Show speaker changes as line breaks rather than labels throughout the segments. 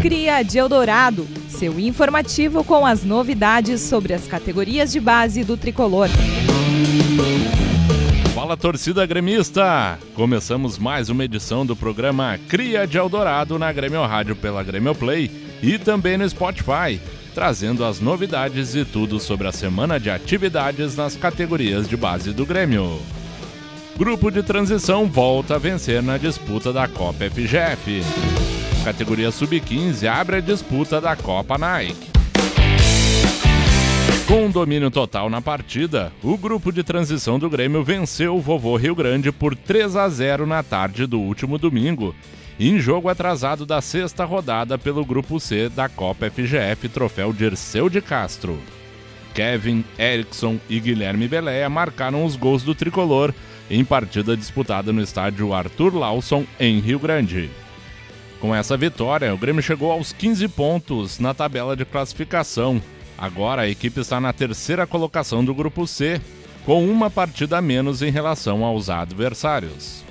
Cria de Eldorado, seu informativo com as novidades sobre as categorias de base do tricolor.
Fala torcida gremista! Começamos mais uma edição do programa Cria de Eldorado na Grêmio Rádio pela Grêmio Play e também no Spotify, trazendo as novidades e tudo sobre a semana de atividades nas categorias de base do Grêmio. Grupo de transição volta a vencer na disputa da Copa FGF. Categoria Sub-15 abre a disputa da Copa Nike. Com um domínio total na partida, o grupo de transição do Grêmio venceu o Vovô Rio Grande por 3 a 0 na tarde do último domingo, em jogo atrasado da sexta rodada pelo Grupo C da Copa FGF Troféu Dirceu de Castro. Kevin, Erickson e Guilherme Beléia marcaram os gols do tricolor em partida disputada no estádio Arthur Lawson, em Rio Grande. Com essa vitória, o Grêmio chegou aos 15 pontos na tabela de classificação. Agora a equipe está na terceira colocação do grupo C, com uma partida a menos em relação aos adversários.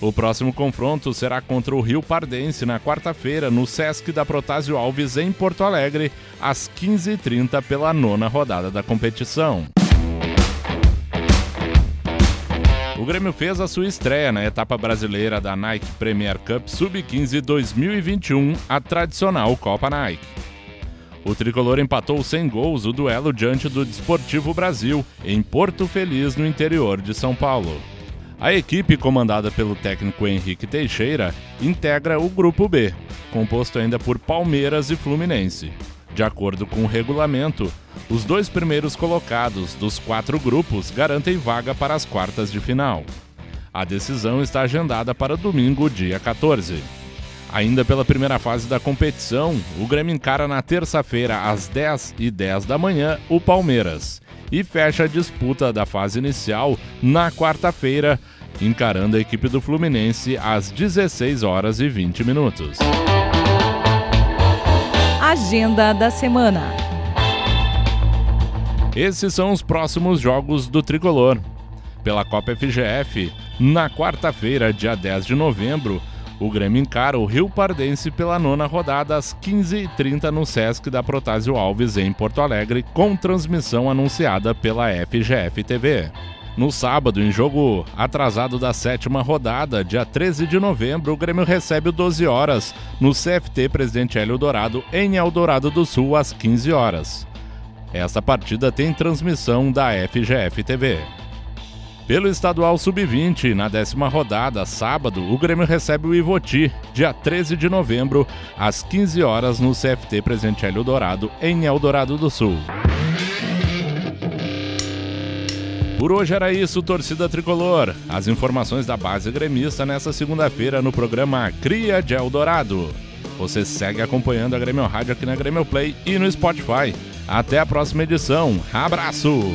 O próximo confronto será contra o Rio Pardense na quarta-feira no Sesc da Protásio Alves em Porto Alegre, às 15h30 pela nona rodada da competição. Grêmio fez a sua estreia na etapa brasileira da Nike Premier Cup Sub-15 2021, a tradicional Copa Nike. O tricolor empatou sem gols o duelo diante do Desportivo Brasil, em Porto Feliz, no interior de São Paulo. A equipe, comandada pelo técnico Henrique Teixeira, integra o Grupo B, composto ainda por Palmeiras e Fluminense. De acordo com o regulamento, os dois primeiros colocados dos quatro grupos garantem vaga para as quartas de final. A decisão está agendada para domingo, dia 14. Ainda pela primeira fase da competição, o Grêmio encara na terça-feira, às 10 e 10 da manhã, o Palmeiras. E fecha a disputa da fase inicial na quarta-feira, encarando a equipe do Fluminense às 16 horas e 20 minutos.
Agenda da semana.
Esses são os próximos jogos do tricolor. Pela Copa FGF, na quarta-feira, dia 10 de novembro, o Grêmio encara o Rio Pardense pela nona rodada às 15h30 no Sesc da Protásio Alves, em Porto Alegre, com transmissão anunciada pela FGF TV. No sábado, em jogo atrasado da sétima rodada, dia 13 de novembro, o Grêmio recebe o 12 horas no CFT Presidente Hélio Dourado, em Eldorado do Sul, às 15 horas. Essa partida tem transmissão da FGF TV. Pelo estadual sub-20, na décima rodada, sábado, o Grêmio recebe o Ivoti, dia 13 de novembro, às 15 horas no CFT Presidente Hélio Dourado, em Eldorado do Sul. Por hoje era isso, torcida tricolor. As informações da base gremista nessa segunda-feira no programa Cria de Eldorado. Você segue acompanhando a Grêmio Rádio aqui na Grêmio Play e no Spotify. Até a próxima edição. Abraço!